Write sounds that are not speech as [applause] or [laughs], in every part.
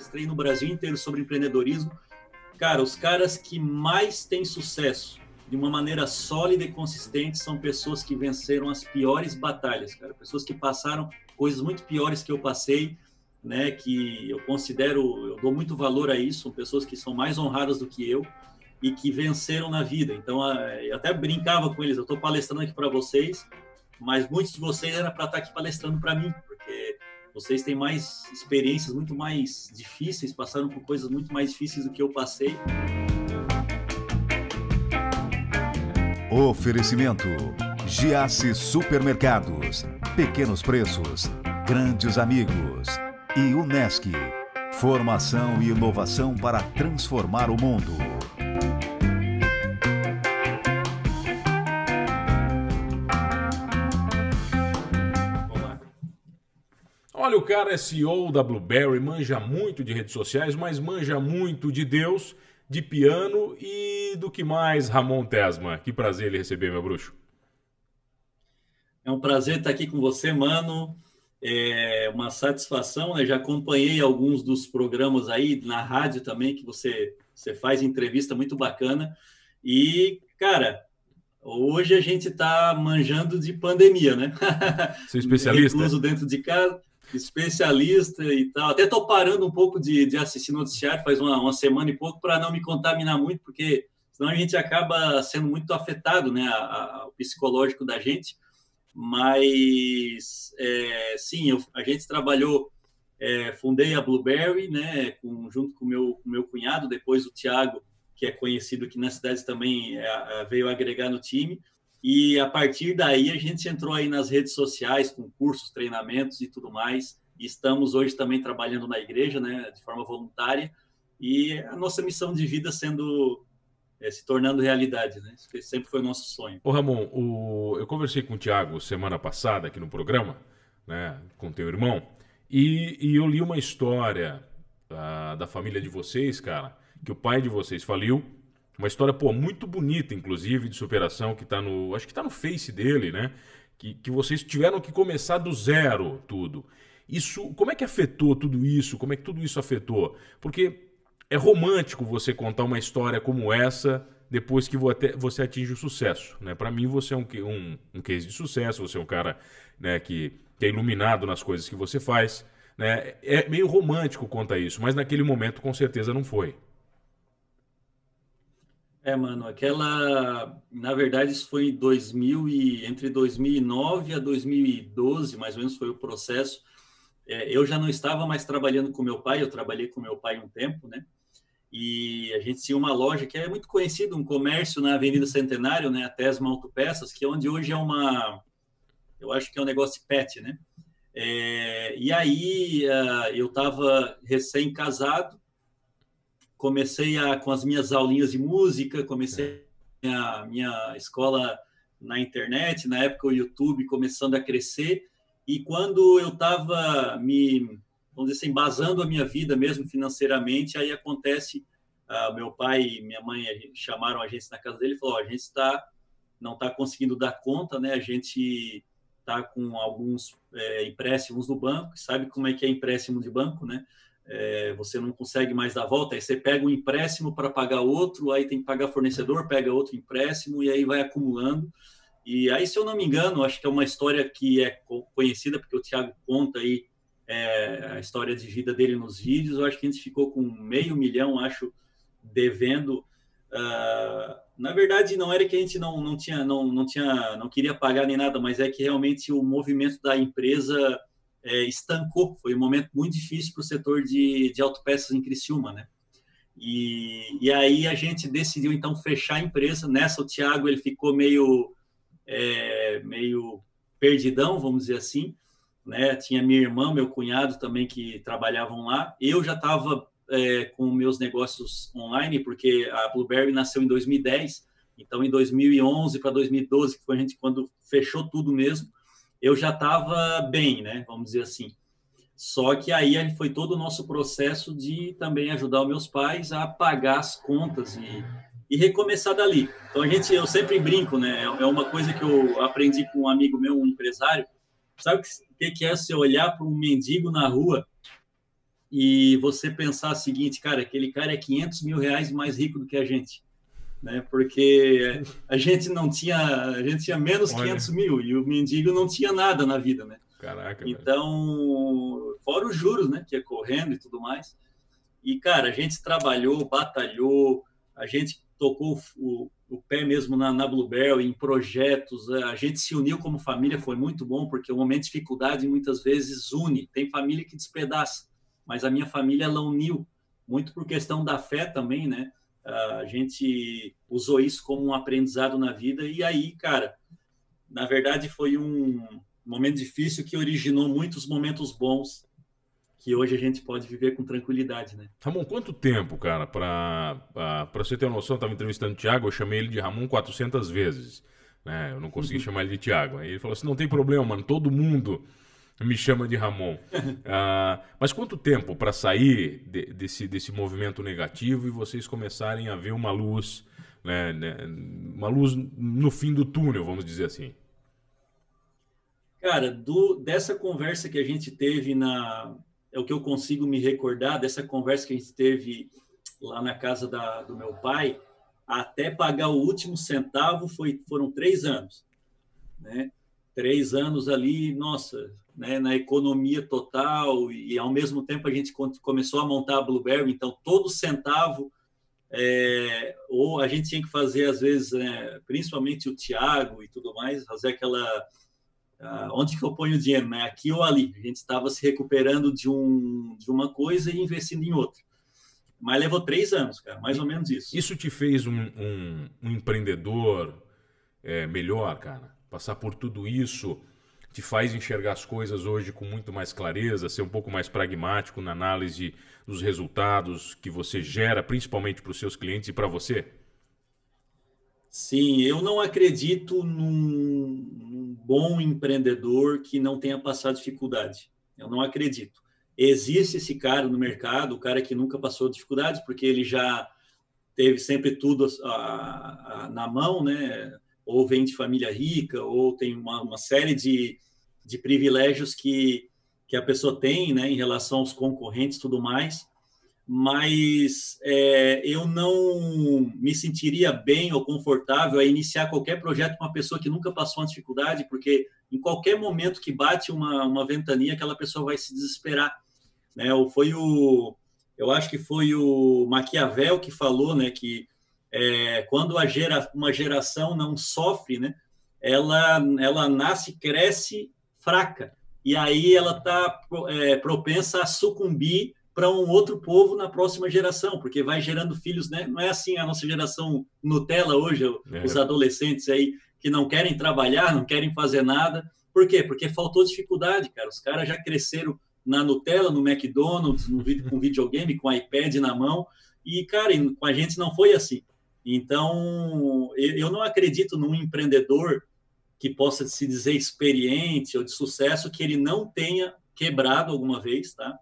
palestrei no Brasil inteiro sobre empreendedorismo. Cara, os caras que mais têm sucesso de uma maneira sólida e consistente são pessoas que venceram as piores batalhas, cara. Pessoas que passaram coisas muito piores que eu passei, né? Que eu considero, eu dou muito valor a isso. São pessoas que são mais honradas do que eu e que venceram na vida. Então, eu até brincava com eles. Eu estou palestrando aqui para vocês, mas muitos de vocês era para estar tá aqui palestrando para mim, vocês têm mais experiências muito mais difíceis, passaram por coisas muito mais difíceis do que eu passei. Oferecimento: Giasse Supermercados, Pequenos Preços, Grandes Amigos e Unesc. Formação e inovação para transformar o mundo. Olha, o cara é CEO da Blueberry, manja muito de redes sociais, mas manja muito de Deus, de piano e do que mais, Ramon Tesma. Que prazer ele receber, meu bruxo. É um prazer estar aqui com você, mano. É uma satisfação, né? Já acompanhei alguns dos programas aí na rádio também que você você faz entrevista muito bacana. E, cara, hoje a gente está manjando de pandemia, né? Seu especialista. [laughs] Recluso dentro de casa especialista e tal. Até estou parando um pouco de, de assistir noticiário faz uma, uma semana e pouco para não me contaminar muito, porque senão a gente acaba sendo muito afetado, né, a, a, o psicológico da gente. Mas, é, sim, eu, a gente trabalhou, é, fundei a Blueberry, né, com, junto com meu, meu cunhado, depois o Tiago, que é conhecido aqui na cidade também, é, veio agregar no time. E a partir daí a gente entrou aí nas redes sociais com cursos, treinamentos e tudo mais. E estamos hoje também trabalhando na igreja, né, de forma voluntária. E a nossa missão de vida sendo é, se tornando realidade, né? Isso sempre foi o nosso sonho. Ô Ramon, o... eu conversei com o Tiago semana passada aqui no programa, né, com teu irmão, e, e eu li uma história uh, da família de vocês, cara, que o pai de vocês faliu uma história, pô, muito bonita, inclusive, de superação, que tá no. Acho que tá no Face dele, né? Que, que vocês tiveram que começar do zero tudo. Isso. Como é que afetou tudo isso? Como é que tudo isso afetou? Porque é romântico você contar uma história como essa depois que você atinge o sucesso. Né? Para mim, você é um, um, um case de sucesso, você é um cara né, que, que é iluminado nas coisas que você faz. Né? É meio romântico contar isso, mas naquele momento com certeza não foi. É, mano, aquela, na verdade, isso foi em 2000 e entre 2009 a 2012, mais ou menos, foi o processo. É, eu já não estava mais trabalhando com meu pai, eu trabalhei com meu pai um tempo, né? E a gente tinha uma loja que é muito conhecida, um comércio na Avenida Centenário, né? A Tesma Autopeças, que é onde hoje é uma, eu acho que é um negócio pet, né? É, e aí uh, eu estava recém-casado comecei a, com as minhas aulinhas de música, comecei a minha escola na internet, na época o YouTube começando a crescer, e quando eu estava me, vamos dizer assim, basando a minha vida mesmo financeiramente, aí acontece, uh, meu pai e minha mãe chamaram a gente na casa dele e falou, oh, a gente está não está conseguindo dar conta, né? A gente está com alguns é, empréstimos no banco, sabe como é que é empréstimo de banco, né? É, você não consegue mais dar volta, aí você pega um empréstimo para pagar outro, aí tem que pagar fornecedor, pega outro empréstimo e aí vai acumulando. E aí, se eu não me engano, acho que é uma história que é conhecida, porque o Thiago conta aí é, a história de vida dele nos vídeos. Eu acho que a gente ficou com meio milhão, acho, devendo. Uh, na verdade, não era que a gente não, não tinha, não, não tinha, não queria pagar nem nada, mas é que realmente o movimento da empresa é, estancou. Foi um momento muito difícil para o setor de, de autopeças em Criciúma, né? E, e aí a gente decidiu então fechar a empresa. Nessa o Thiago ele ficou meio é, meio perdidão, vamos dizer assim, né? Tinha minha irmã, meu cunhado também que trabalhavam lá. Eu já estava é, com meus negócios online porque a Blueberry nasceu em 2010. Então em 2011 para 2012 que foi a gente quando fechou tudo mesmo eu já estava bem, né? Vamos dizer assim. Só que aí foi todo o nosso processo de também ajudar os meus pais a pagar as contas e, e recomeçar dali. Então a gente, eu sempre brinco, né? É uma coisa que eu aprendi com um amigo meu, um empresário. Sabe o que, que é você olhar para um mendigo na rua e você pensar o seguinte, cara, aquele cara é 500 mil reais mais rico do que a gente, né? Porque a gente não tinha, a gente tinha menos Olha. 500 mil e o mendigo não tinha nada na vida, né? Caraca. Então, velho. fora os juros, né? Que é correndo e tudo mais. E cara, a gente trabalhou, batalhou, a gente tocou o, o pé mesmo na, na Bluebell, em projetos, a gente se uniu como família, foi muito bom, porque o momento de dificuldade muitas vezes une. Tem família que despedaça mas a minha família ela uniu muito por questão da fé também, né? A gente usou isso como um aprendizado na vida e aí, cara, na verdade foi um momento difícil que originou muitos momentos bons que hoje a gente pode viver com tranquilidade, né? Ramon, quanto tempo, cara, para para você ter uma noção, eu estava entrevistando o Thiago, eu chamei ele de Ramon 400 vezes, né? Eu não consegui uhum. chamar ele de Thiago. Aí ele falou assim: "Não tem problema, mano, todo mundo me chama de Ramon. [laughs] Ah, mas quanto tempo para sair de, desse, desse movimento negativo e vocês começarem a ver uma luz, né, né, uma luz no fim do túnel, vamos dizer assim? Cara, do, dessa conversa que a gente teve na. É o que eu consigo me recordar, dessa conversa que a gente teve lá na casa da, do meu pai, até pagar o último centavo foi, foram três anos. Né? Três anos ali, nossa, né, na economia total e ao mesmo tempo a gente começou a montar a Blueberry, então todo centavo é, ou a gente tinha que fazer às vezes, né, principalmente o Tiago e tudo mais, fazer aquela uh, onde que eu ponho o dinheiro, né, aqui ou ali. A gente estava se recuperando de um de uma coisa e investindo em outra. Mas levou três anos, cara, mais ou menos isso. Isso te fez um, um, um empreendedor é, melhor, cara? Passar por tudo isso te faz enxergar as coisas hoje com muito mais clareza, ser um pouco mais pragmático na análise dos resultados que você gera, principalmente para os seus clientes e para você? Sim, eu não acredito num, num, bom empreendedor que não tenha passado dificuldade. Eu não acredito. Existe esse cara no mercado, o cara que nunca passou dificuldades, porque ele já teve sempre tudo a, a, na mão, né? Ou vem de família rica, ou tem uma, uma série de, de privilégios que, que a pessoa tem né, em relação aos concorrentes e tudo mais, mas é, eu não me sentiria bem ou confortável a iniciar qualquer projeto com uma pessoa que nunca passou uma dificuldade, porque em qualquer momento que bate uma, uma ventania, aquela pessoa vai se desesperar. Né? Ou foi o, eu acho que foi o Maquiavel que falou né, que é, quando a gera, uma geração não sofre, né, ela, ela nasce, cresce fraca, e aí ela está é, propensa a sucumbir para um outro povo na próxima geração, porque vai gerando filhos, né? Não é assim a nossa geração Nutella hoje, é. os adolescentes aí que não querem trabalhar, não querem fazer nada. Por quê? Porque faltou dificuldade, cara. Os caras já cresceram na Nutella, no McDonald's, no, com videogame, com iPad na mão. E, cara, com a gente não foi assim. Então, eu não acredito num empreendedor que possa se dizer experiente ou de sucesso que ele não tenha quebrado alguma vez, tá?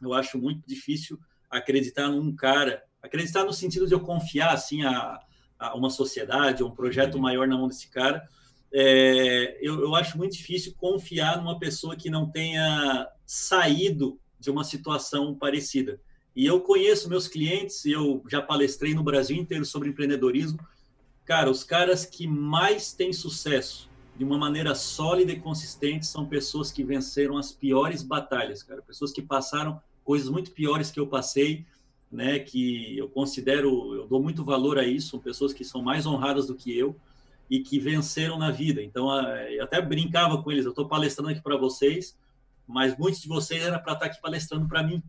Eu acho muito difícil acreditar num cara, acreditar no sentido de eu confiar assim a, a uma sociedade, um projeto maior na mão desse cara. É, eu, eu acho muito difícil confiar numa pessoa que não tenha saído de uma situação parecida. E eu conheço meus clientes, eu já palestrei no Brasil inteiro sobre empreendedorismo. Cara, os caras que mais têm sucesso de uma maneira sólida e consistente são pessoas que venceram as piores batalhas, cara. Pessoas que passaram coisas muito piores que eu passei, né? Que eu considero, eu dou muito valor a isso. São pessoas que são mais honradas do que eu e que venceram na vida. Então, eu até brincava com eles. Eu estou palestrando aqui para vocês, mas muitos de vocês era para estar tá aqui palestrando para mim,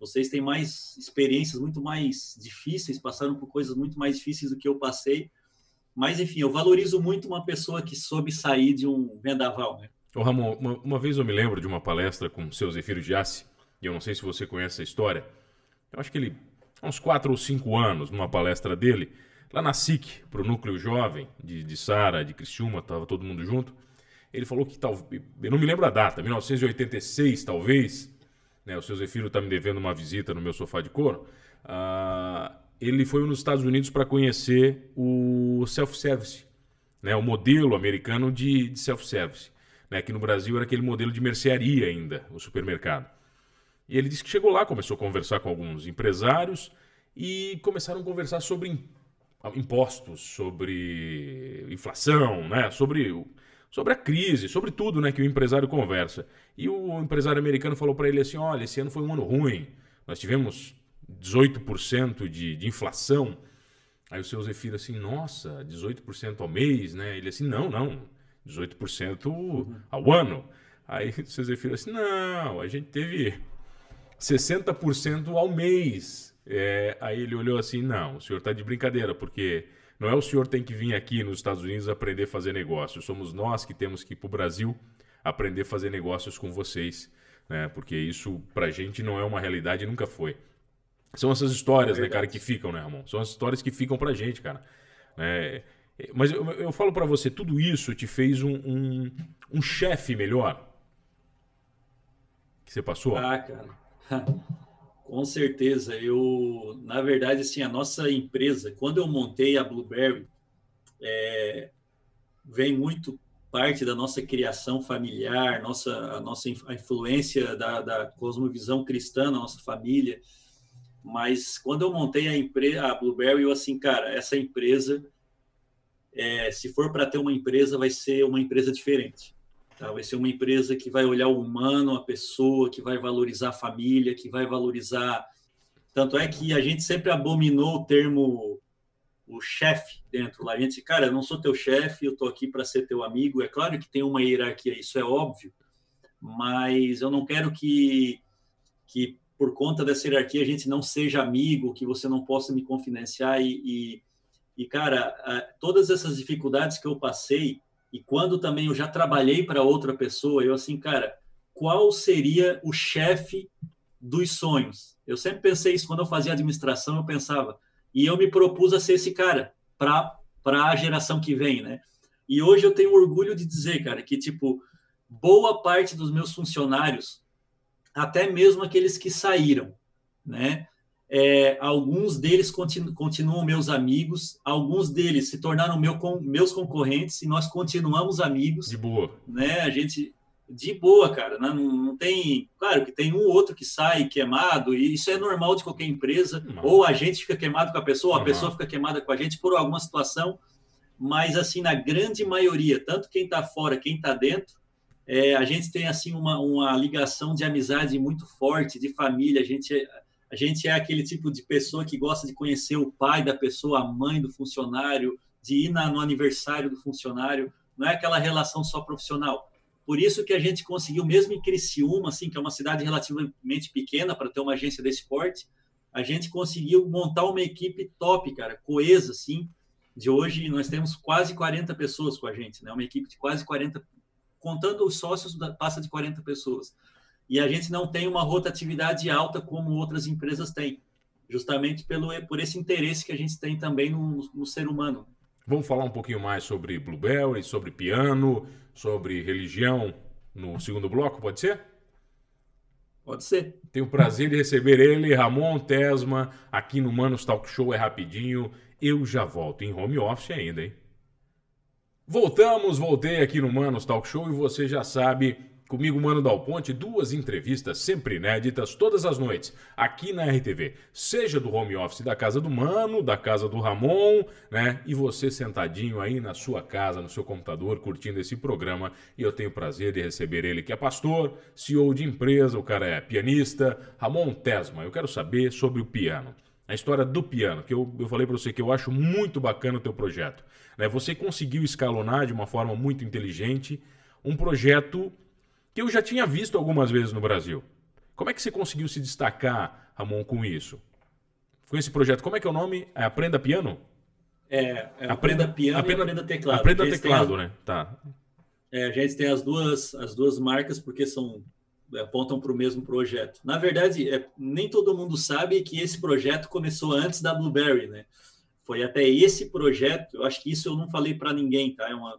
vocês têm mais experiências muito mais difíceis, passaram por coisas muito mais difíceis do que eu passei. Mas, enfim, eu valorizo muito uma pessoa que soube sair de um vendaval, né? Ô, Ramon, uma, uma vez eu me lembro de uma palestra com o seu Zefiro Giassi, e eu não sei se você conhece essa história. Eu acho que ele, há uns quatro ou cinco anos, numa palestra dele, lá na SIC, para o núcleo jovem de, de Sara, de Criciúma, estava todo mundo junto. Ele falou que, tal, eu não me lembro a data, 1986 talvez, né, o seu Zefiro está me devendo uma visita no meu sofá de couro. Uh, ele foi nos Estados Unidos para conhecer o self-service, né, o modelo americano de, de self-service. Né, que no Brasil era aquele modelo de mercearia ainda, o supermercado. E ele disse que chegou lá, começou a conversar com alguns empresários e começaram a conversar sobre impostos, sobre inflação, né? sobre, sobre a crise, sobre tudo né? que o empresário conversa. E o empresário americano falou para ele assim: olha, esse ano foi um ano ruim, nós tivemos 18% de, de inflação. Aí o seu Zefiro assim, nossa, 18% ao mês, né? Ele assim, não, não, 18% ao ano. Aí [laughs] o seu Zefiro assim, não, a gente teve 60% ao mês. É, aí ele olhou assim, não, o senhor está de brincadeira, porque não é o senhor que tem que vir aqui nos Estados Unidos aprender a fazer negócios, somos nós que temos que ir para o Brasil aprender a fazer negócios com vocês, né? Porque isso para a gente não é uma realidade, nunca foi. São essas histórias, é né, cara, que ficam, né, Ramon? São as histórias que ficam pra gente, cara. É, mas eu, eu falo para você, tudo isso te fez um, um, um chefe melhor? Que você passou? Ah, cara. [laughs] Com certeza. Eu, na verdade, assim, a nossa empresa, quando eu montei a Blueberry, é, vem muito parte da nossa criação familiar, nossa, a nossa a influência da, da cosmovisão cristã na nossa família. Mas quando eu montei a empresa, a Blueberry, eu assim, cara, essa empresa, é, se for para ter uma empresa, vai ser uma empresa diferente. Tá? Vai ser uma empresa que vai olhar o humano, a pessoa, que vai valorizar a família, que vai valorizar. Tanto é que a gente sempre abominou o termo o chefe dentro lá. A gente, cara, eu não sou teu chefe, eu tô aqui para ser teu amigo. É claro que tem uma hierarquia, isso é óbvio, mas eu não quero que que por conta dessa hierarquia a gente não seja amigo, que você não possa me confidenciar e, e, e cara, todas essas dificuldades que eu passei e quando também eu já trabalhei para outra pessoa, eu assim, cara, qual seria o chefe dos sonhos? Eu sempre pensei isso quando eu fazia administração, eu pensava, e eu me propus a ser esse cara para para a geração que vem, né? E hoje eu tenho orgulho de dizer, cara, que tipo boa parte dos meus funcionários até mesmo aqueles que saíram, né? É, alguns deles continu, continuam meus amigos, alguns deles se tornaram meu, com, meus concorrentes e nós continuamos amigos. De boa. Né? A gente de boa, cara. Né? Não, não, tem, claro que tem um ou outro que sai queimado e isso é normal de qualquer empresa. Não. Ou a gente fica queimado com a pessoa, ou a pessoa fica queimada com a gente por alguma situação. Mas assim, na grande maioria, tanto quem está fora, quem está dentro, é, a gente tem assim uma, uma ligação de amizade muito forte, de família. A gente, é, a gente é aquele tipo de pessoa que gosta de conhecer o pai da pessoa, a mãe do funcionário, de ir na, no aniversário do funcionário. Não é aquela relação só profissional. Por isso que a gente conseguiu, mesmo em Criciúma, assim, que é uma cidade relativamente pequena para ter uma agência desse porte, a gente conseguiu montar uma equipe top, cara, coesa, assim. De hoje, nós temos quase 40 pessoas com a gente, né? Uma equipe de quase 40 contando os sócios, passa de 40 pessoas. E a gente não tem uma rotatividade alta como outras empresas têm, justamente pelo, por esse interesse que a gente tem também no, no ser humano. Vamos falar um pouquinho mais sobre Blueberry, sobre piano, sobre religião no segundo bloco, pode ser? Pode ser. Tenho o prazer de receber ele, Ramon Tesma, aqui no Manos Talk Show, é rapidinho. Eu já volto em home office ainda, hein? Voltamos, voltei aqui no Manos Talk Show e você já sabe, comigo, Mano Dal Ponte, duas entrevistas sempre inéditas todas as noites aqui na RTV. Seja do home office da casa do Mano, da casa do Ramon, né? E você sentadinho aí na sua casa, no seu computador, curtindo esse programa. E eu tenho o prazer de receber ele, que é pastor, CEO de empresa, o cara é pianista, Ramon Tesma. Eu quero saber sobre o piano a história do piano, que eu, eu falei para você que eu acho muito bacana o teu projeto. Né? Você conseguiu escalonar de uma forma muito inteligente um projeto que eu já tinha visto algumas vezes no Brasil. Como é que você conseguiu se destacar, Ramon, com isso? Com esse projeto, como é que é o nome? É Aprenda Piano? É, é aprenda, aprenda Piano aprenda, e Aprenda Teclado. Aprenda Teclado, né? Tá. É, a gente tem as duas, as duas marcas porque são apontam para o mesmo projeto. Na verdade, é, nem todo mundo sabe que esse projeto começou antes da Blueberry, né? Foi até esse projeto, eu acho que isso eu não falei para ninguém, tá? É uma,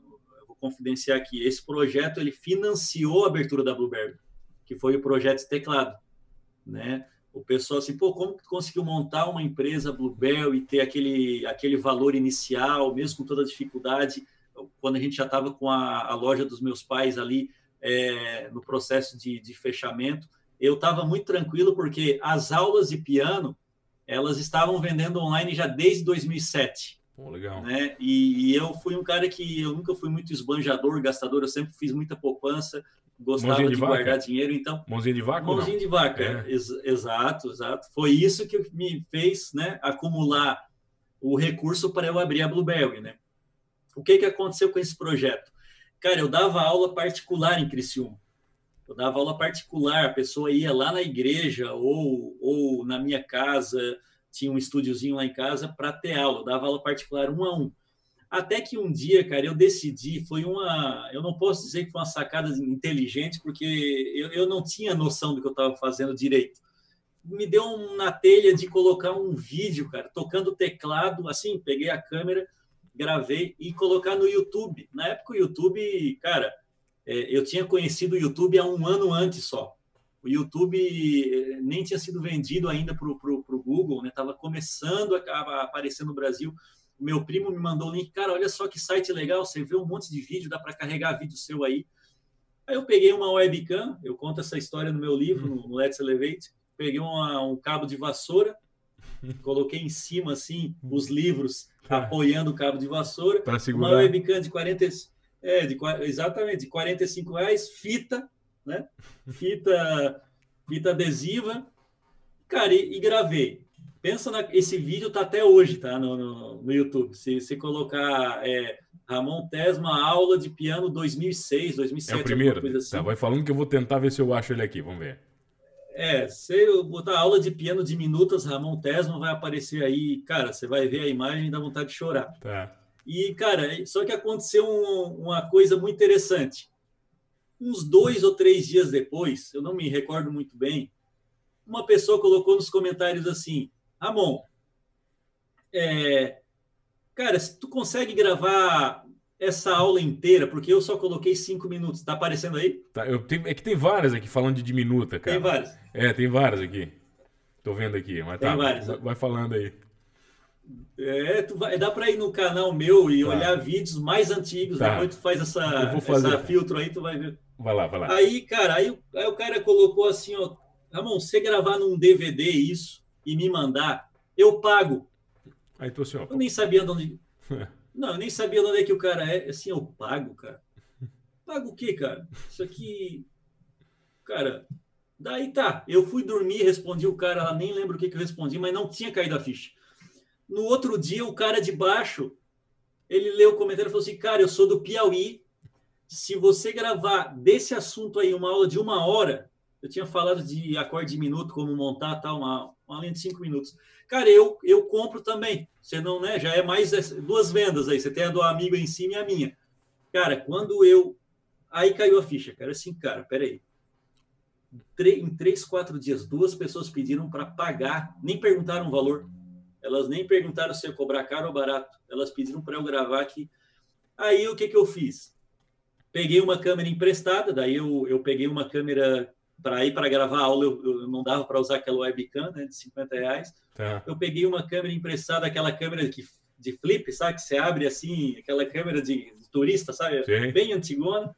confidenciar aqui. Esse projeto ele financiou a abertura da Blueberry, que foi o projeto teclado, né? O pessoal assim, pô, como que conseguiu montar uma empresa Blueberry e ter aquele, aquele valor inicial, mesmo com toda a dificuldade, quando a gente já estava com a, a loja dos meus pais ali, é, no processo de, de, fechamento. eu estava muito tranquilo porque as aulas de piano elas estavam vendendo online já desde 2007. Pô, legal. Né? E, e, eu fui um cara que eu nunca fui muito esbanjador, gastador, eu sempre fiz muita poupança, gostava de, de guardar dinheiro, então. Mãozinha de vaca? Mãozinha de vaca, é. ex exato, exato. Foi isso que me fez né, acumular o recurso para eu abrir a Blueberry, né? O que, que aconteceu com esse projeto? Cara, eu dava aula particular em Criciúma. Eu dava aula particular, a pessoa ia lá na igreja ou, ou na minha casa, tinha um estúdiozinho lá em casa para ter aula. Dava aula particular um a um. Até que um dia, cara, eu decidi, foi uma. Eu não posso dizer que foi uma sacada inteligente, porque eu, eu não tinha noção do que eu estava fazendo direito. Me deu um, na telha de colocar um vídeo, cara, tocando teclado, assim, peguei a câmera, gravei e colocar no YouTube. Na época, o YouTube, cara, é, eu tinha conhecido o YouTube há um ano antes só. O YouTube eh, nem tinha sido vendido ainda para o Google, estava né? começando a, aparecer no Brasil. O meu primo me mandou o link, cara, olha só que site legal, você vê um monte de vídeo, dá para carregar vídeo seu aí. Aí eu peguei uma webcam, eu conto essa história no meu livro, no, no Let's Elevate, peguei uma, um cabo de vassoura, [laughs] coloquei em cima, assim, os livros, tá. apoiando o cabo de vassoura. Para segurar. Uma webcam de 40... É, de, exatamente, de 45 reais, fita, né? Fita, fita adesiva, cara, e, e gravei. Pensa na, esse vídeo tá até hoje, tá? No, no, no YouTube. Se colocar é, Ramon Tesma aula de piano 2006, 2007, é o primeiro. Coisa assim. Tá, vai falando que eu vou tentar ver se eu acho ele aqui. Vamos ver. É, se eu botar aula de piano de minutas Ramon Tesma vai aparecer aí, cara, você vai ver a imagem e dá vontade de chorar. Tá. E, cara, só que aconteceu um, uma coisa muito interessante. Uns dois ou três dias depois, eu não me recordo muito bem, uma pessoa colocou nos comentários assim: Ramon, é, cara, se tu consegue gravar essa aula inteira, porque eu só coloquei cinco minutos, tá aparecendo aí? Tá, eu tenho, é que tem várias aqui falando de diminuta, cara. Tem várias. É, tem várias aqui. Tô vendo aqui, mas tem tá. Várias. Vai, falando aí. É, tu vai, dá para ir no canal meu e tá. olhar vídeos mais antigos, tá. depois tu faz essa, essa filtro aí, tu vai ver. Vai lá, vai lá. Aí, cara, aí, aí o cara colocou assim, ó, Ramon, você gravar num DVD isso e me mandar, eu pago. Aí tu assim, ó. Eu nem sabia de onde. [laughs] Não, eu nem sabia de onde é que o cara é. Assim, eu pago, cara. Pago o quê, cara? Isso aqui. Cara, daí tá. Eu fui dormir, respondi o cara, nem lembro o que, que eu respondi, mas não tinha caído a ficha. No outro dia, o cara de baixo, ele leu o comentário e falou assim: Cara, eu sou do Piauí. Se você gravar desse assunto aí uma aula de uma hora, eu tinha falado de acorde de minuto, como montar tal, uma, uma linha de cinco minutos. Cara, eu, eu compro também. Você não, né? Já é mais duas vendas aí. Você tem a do amigo em cima e a minha. Cara, quando eu. Aí caiu a ficha, cara. Assim, cara, peraí. Em três, quatro dias, duas pessoas pediram para pagar, nem perguntaram o valor. Elas nem perguntaram se ia cobrar caro ou barato. Elas pediram para eu gravar aqui. Aí o que, que eu fiz? Peguei uma câmera emprestada, daí eu, eu peguei uma câmera para ir para gravar a aula, eu, eu não dava para usar aquela webcam né, de 50 reais. Tá. Eu peguei uma câmera emprestada, aquela câmera que, de flip, sabe? Que você abre assim, aquela câmera de, de turista, sabe? Sim. Bem antigona.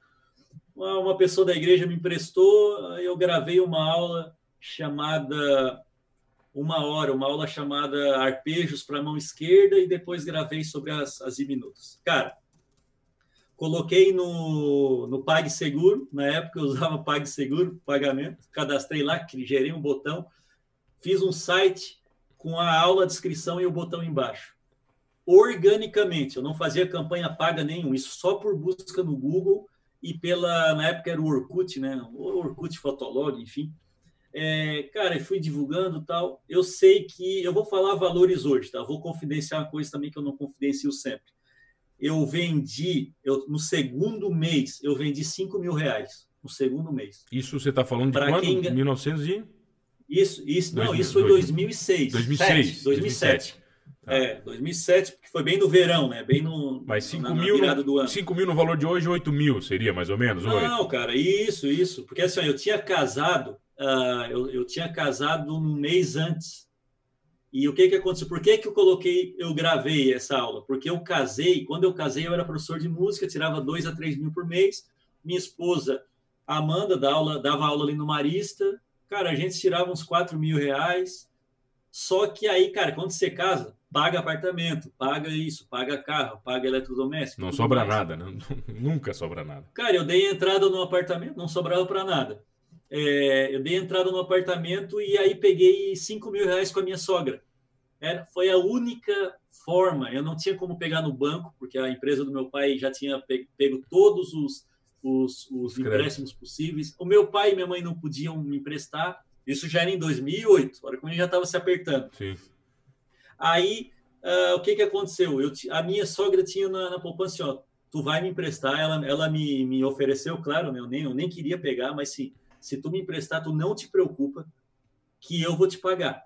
Uma, uma pessoa da igreja me emprestou, eu gravei uma aula chamada uma hora, uma aula chamada Arpejos para a Mão Esquerda e depois gravei sobre as, as diminutas. Cara, coloquei no, no PagSeguro, na época eu usava [laughs] PagSeguro, pagamento, cadastrei lá, gerei um botão, fiz um site com a aula, a descrição e o botão embaixo. Organicamente, eu não fazia campanha paga nenhum, isso só por busca no Google e pela, na época era o Orkut, né? O Orkut Fotolog, enfim é, cara, fui divulgando tal. Eu sei que eu vou falar valores hoje, tá? Vou confidenciar uma coisa também que eu não confidencio sempre. Eu vendi, eu, no segundo mês, eu vendi 5 mil reais. No segundo mês. Isso você está falando de pra quando? Quem... 1900 e... Isso, isso, não, isso foi 2006. 2006. 7, 2007. Tá. É, 2007, porque foi bem no verão, né? Bem no. Mas 5 mil, no, 5 mil no valor de hoje, 8 mil seria mais ou menos? Não, 8. cara, isso, isso. Porque assim, eu tinha casado uh, eu, eu tinha casado um mês antes. E o que que aconteceu? Por que que eu coloquei, eu gravei essa aula? Porque eu casei, quando eu casei eu era professor de música, tirava dois a três mil por mês. Minha esposa, Amanda, dava aula, dava aula ali no Marista, Cara, a gente tirava uns 4 mil reais. Só que aí, cara, quando você casa, paga apartamento, paga isso, paga carro, paga eletrodoméstico. Não sobra mais. nada, né? [laughs] Nunca sobra nada. Cara, eu dei entrada no apartamento, não sobrava para nada. É, eu dei entrada no apartamento e aí peguei 5 mil reais com a minha sogra. Era, foi a única forma. Eu não tinha como pegar no banco, porque a empresa do meu pai já tinha pego, pego todos os, os, os empréstimos possíveis. O meu pai e minha mãe não podiam me emprestar. Isso já era em 2008, hora que já estava se apertando. Sim. Aí, uh, o que, que aconteceu? Eu, a minha sogra tinha na, na poupança, ó, tu vai me emprestar, ela, ela me, me ofereceu, claro, né, eu, nem, eu nem queria pegar, mas sim, se tu me emprestar, tu não te preocupa que eu vou te pagar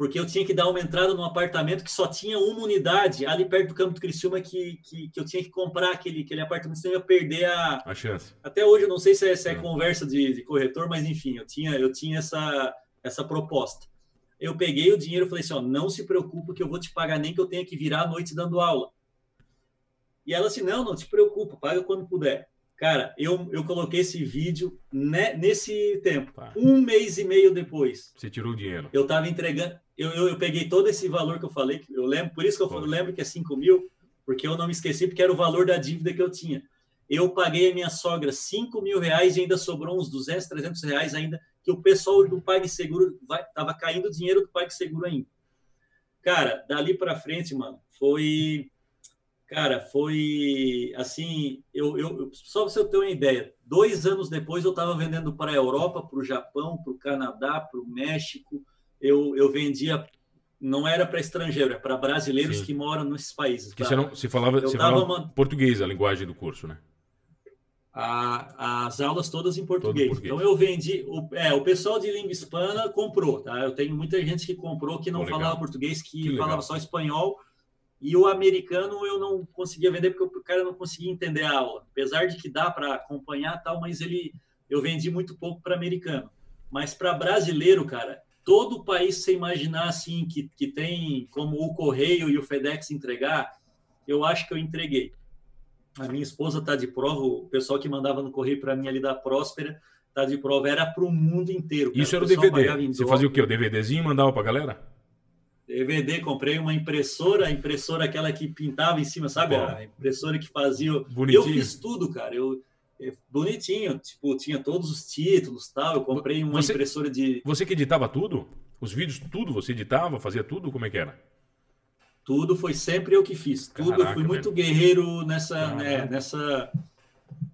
porque eu tinha que dar uma entrada num apartamento que só tinha uma unidade ali perto do campo do Criciúma que, que, que eu tinha que comprar aquele, aquele apartamento, senão eu ia perder a, a chance. Até hoje eu não sei se é, se é conversa de, de, corretor, mas enfim, eu tinha, eu tinha essa, essa proposta. Eu peguei o dinheiro e falei assim: ó, não se preocupe que eu vou te pagar nem que eu tenha que virar à noite dando aula. E ela assim: não, não te preocupa, paga quando puder. Cara, eu, eu coloquei esse vídeo né, nesse tempo. Tá. Um mês e meio depois. Você tirou o dinheiro. Eu estava entregando. Eu, eu, eu, peguei todo esse valor que eu falei, eu lembro, por isso que eu Poxa. lembro que é 5 mil, porque eu não me esqueci, porque era o valor da dívida que eu tinha. Eu paguei a minha sogra 5 mil reais e ainda sobrou uns 200, 300 reais ainda, que o pessoal do PagSeguro estava caindo dinheiro do PagSeguro ainda. Cara, dali para frente, mano, foi Cara, foi assim, eu, eu só para você ter uma ideia, dois anos depois eu estava vendendo para a Europa, para o Japão, para o Canadá, para o México. Eu, eu vendia, não era para estrangeiro, é para brasileiros Sim. que moram nesses países. Que tá? você não, se falava, você falava português, a linguagem do curso, né? A, as aulas todas em português. português. Então eu vendi, o, é, o pessoal de língua hispana comprou, tá? Eu tenho muita gente que comprou que não falava português, que, que falava só espanhol e o americano eu não conseguia vender porque o cara não conseguia entender a aula. Apesar de que dá para acompanhar tal, mas ele eu vendi muito pouco para americano. Mas para brasileiro, cara, todo o país você imaginar assim que, que tem como o correio e o FedEx entregar, eu acho que eu entreguei. A minha esposa tá de prova, o pessoal que mandava no correio para mim ali da Próspera tá de prova, era para o mundo inteiro. Cara. Isso era o DVD. Você fazia o quê? O DVDzinho mandava para galera? DVD, comprei uma impressora, a impressora aquela que pintava em cima, sabe? Bom, a impressora que fazia. Bonitinho. Eu fiz tudo, cara. Eu, eu, bonitinho, tipo, tinha todos os títulos tal. Eu comprei uma você, impressora de. Você que editava tudo? Os vídeos, tudo você editava, fazia tudo? Como é que era? Tudo foi sempre eu que fiz. Tudo Caraca, eu fui muito guerreiro nessa, né, nessa,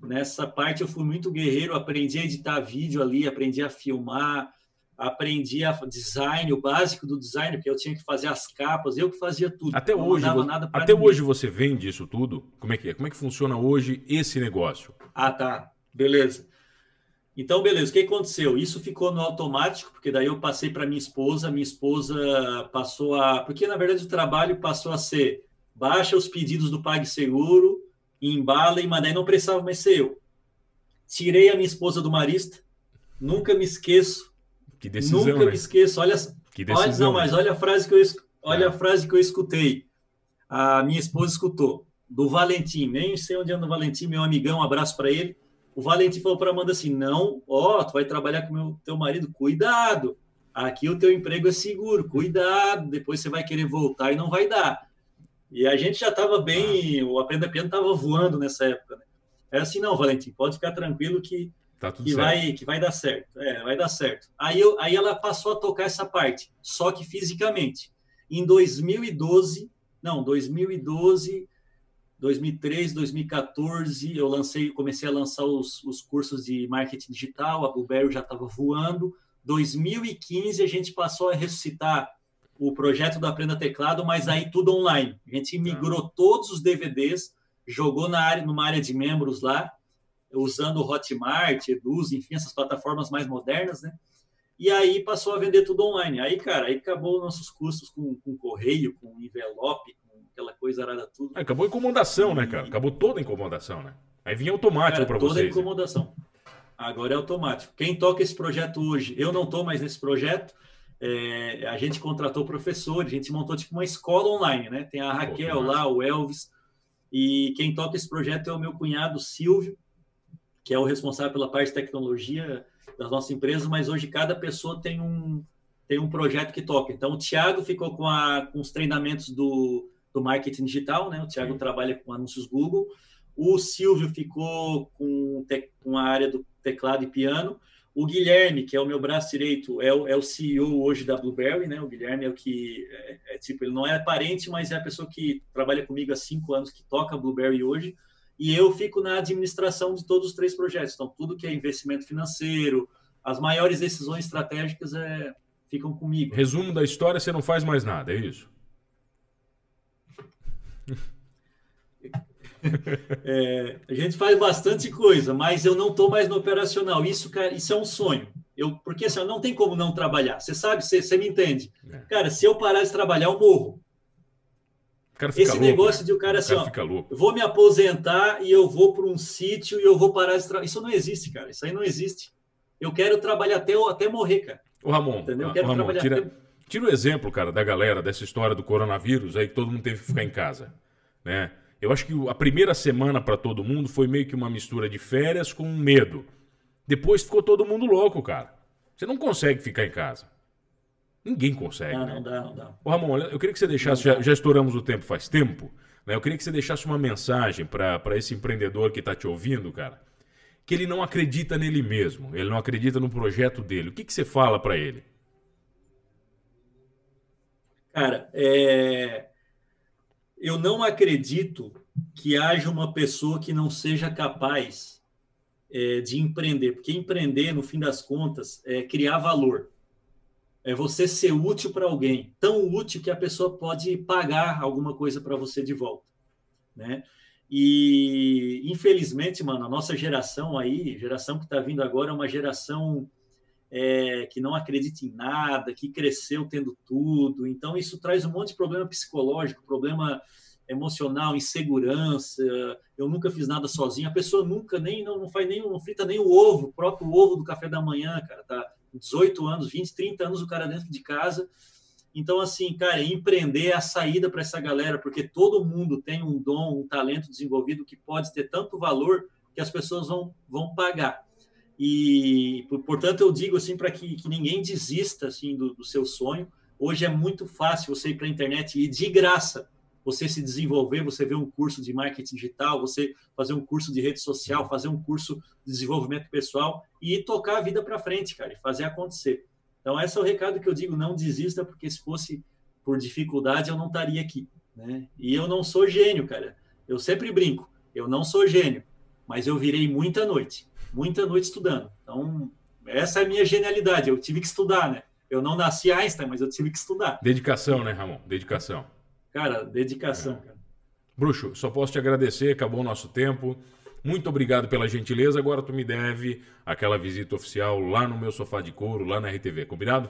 nessa parte. Eu fui muito guerreiro. Aprendi a editar vídeo ali, aprendi a filmar aprendi a design, o básico do design, porque eu tinha que fazer as capas, eu que fazia tudo. Até hoje, até hoje você vende isso tudo? Como é que é? Como é que funciona hoje esse negócio? Ah, tá. Beleza. Então, beleza. O que aconteceu? Isso ficou no automático, porque daí eu passei para minha esposa, minha esposa passou a, porque na verdade o trabalho passou a ser baixa os pedidos do PagSeguro, embala e daí não precisava mais ser eu. Tirei a minha esposa do Marista, nunca me esqueço que decisão, Nunca né? me esqueço. Olha, que decisão, olha, não, mas olha a frase que eu, olha é. a frase que eu escutei. A minha esposa escutou do Valentim. Nem sei onde anda o Valentim, meu amigão. Um abraço para ele. O Valentim falou para Amanda assim: "Não, ó, tu vai trabalhar com meu teu marido, cuidado. Aqui o teu emprego é seguro, cuidado. Depois você vai querer voltar e não vai dar." E a gente já estava bem, o Aprenda Piano estava voando nessa época. Né? É assim, não, Valentim, pode ficar tranquilo que Tá que, certo. vai, que vai dar certo. É, vai dar certo. Aí, eu, aí ela passou a tocar essa parte, só que fisicamente. Em 2012, não, 2012, 2013, 2014, eu lancei, comecei a lançar os, os cursos de marketing digital, a Blueberry já estava voando. 2015 a gente passou a ressuscitar o projeto do Aprenda Teclado, mas aí tudo online. A gente migrou tá. todos os DVDs, jogou na área, numa área de membros lá, usando o Hotmart, Eduz, enfim, essas plataformas mais modernas, né? E aí passou a vender tudo online. Aí, cara, aí acabou nossos custos com, com correio, com envelope, com aquela coisa arada tudo. É, acabou a incomodação, e... né, cara? Acabou toda a incomodação, né? Aí vinha automático para vocês. Toda a né? incomodação. Né? Agora é automático. Quem toca esse projeto hoje, eu não estou mais nesse projeto. É, a gente contratou professores, a gente montou tipo uma escola online, né? Tem a Raquel Pô, lá, o Elvis, e quem toca esse projeto é o meu cunhado Silvio, que é o responsável pela parte de tecnologia. das nossas empresas, mas hoje cada pessoa tem um, tem um projeto que toca. Então, o Thiago ficou com, a, com os treinamentos do, do marketing digital, né? O Thiago Sim. trabalha com anúncios Google. O Silvio ficou com, te, com a área do teclado e piano. O Guilherme, que é o meu braço direito, é o, é o CEO hoje da Blueberry, né? O Guilherme é o que, é, é, tipo, ele não é parente, mas é a pessoa que trabalha comigo há cinco anos, que toca a Blueberry hoje. E eu fico na administração de todos os três projetos. Então, tudo que é investimento financeiro, as maiores decisões estratégicas é, ficam comigo. Resumo da história, você não faz mais nada, é isso? [laughs] É, a gente faz bastante coisa, mas eu não estou mais no operacional. Isso, cara, isso é um sonho. Eu, porque assim, não tem como não trabalhar. Você sabe, você, você me entende. É. Cara, se eu parar de trabalhar, eu morro. Esse negócio de o cara assim, o cara ó, eu vou me aposentar e eu vou para um sítio e eu vou parar de trabalhar. Isso não existe, cara. Isso aí não existe. Eu quero trabalhar até, até morrer, cara. O Ramon, Entendeu? Eu quero Ramon tira, até... tira o exemplo, cara, da galera, dessa história do coronavírus aí que todo mundo teve que ficar em casa, né? Eu acho que a primeira semana para todo mundo foi meio que uma mistura de férias com medo. Depois ficou todo mundo louco, cara. Você não consegue ficar em casa. Ninguém consegue. Não, né? não dá, não dá. Ô, Ramon, eu queria que você deixasse, já, já, estouramos o tempo faz tempo, né? Eu queria que você deixasse uma mensagem para esse empreendedor que está te ouvindo, cara, que ele não acredita nele mesmo, ele não acredita no projeto dele. O que, que você fala para ele? Cara, é eu não acredito que haja uma pessoa que não seja capaz é, de empreender, porque empreender, no fim das contas, é criar valor. É você ser útil para alguém, tão útil que a pessoa pode pagar alguma coisa para você de volta, né? E infelizmente, mano, a nossa geração aí, geração que está vindo agora, é uma geração é, que não acredita em nada, que cresceu tendo tudo. Então, isso traz um monte de problema psicológico, problema emocional, insegurança. Eu nunca fiz nada sozinho. A pessoa nunca nem não, não faz nem não frita nem o ovo, o próprio ovo do café da manhã, cara. Tá 18 anos, 20, 30 anos o cara dentro de casa. Então, assim, cara, empreender é a saída para essa galera, porque todo mundo tem um dom, um talento desenvolvido que pode ter tanto valor que as pessoas vão, vão pagar. E, portanto, eu digo assim para que, que ninguém desista assim do, do, seu sonho. Hoje é muito fácil você ir para a internet e de graça você se desenvolver, você ver um curso de marketing digital, você fazer um curso de rede social, fazer um curso de desenvolvimento pessoal e tocar a vida para frente, cara, e fazer acontecer. Então, esse é o recado que eu digo: não desista, porque se fosse por dificuldade, eu não estaria aqui. Né? E eu não sou gênio, cara. Eu sempre brinco, eu não sou gênio, mas eu virei muita noite muita noite estudando. Então, essa é a minha genialidade. Eu tive que estudar, né? Eu não nasci Einstein, mas eu tive que estudar. Dedicação, né, Ramon? Dedicação. Cara, dedicação, é. cara. Bruxo, só posso te agradecer, acabou o nosso tempo. Muito obrigado pela gentileza. Agora tu me deve aquela visita oficial lá no meu sofá de couro, lá na RTV, combinado?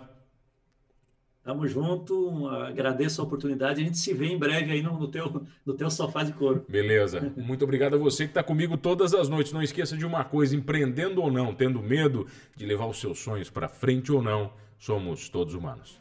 Tamo junto, agradeço a oportunidade. A gente se vê em breve aí no, no, teu, no teu sofá de couro. Beleza. [laughs] Muito obrigado a você que está comigo todas as noites. Não esqueça de uma coisa: empreendendo ou não, tendo medo de levar os seus sonhos para frente ou não, somos todos humanos.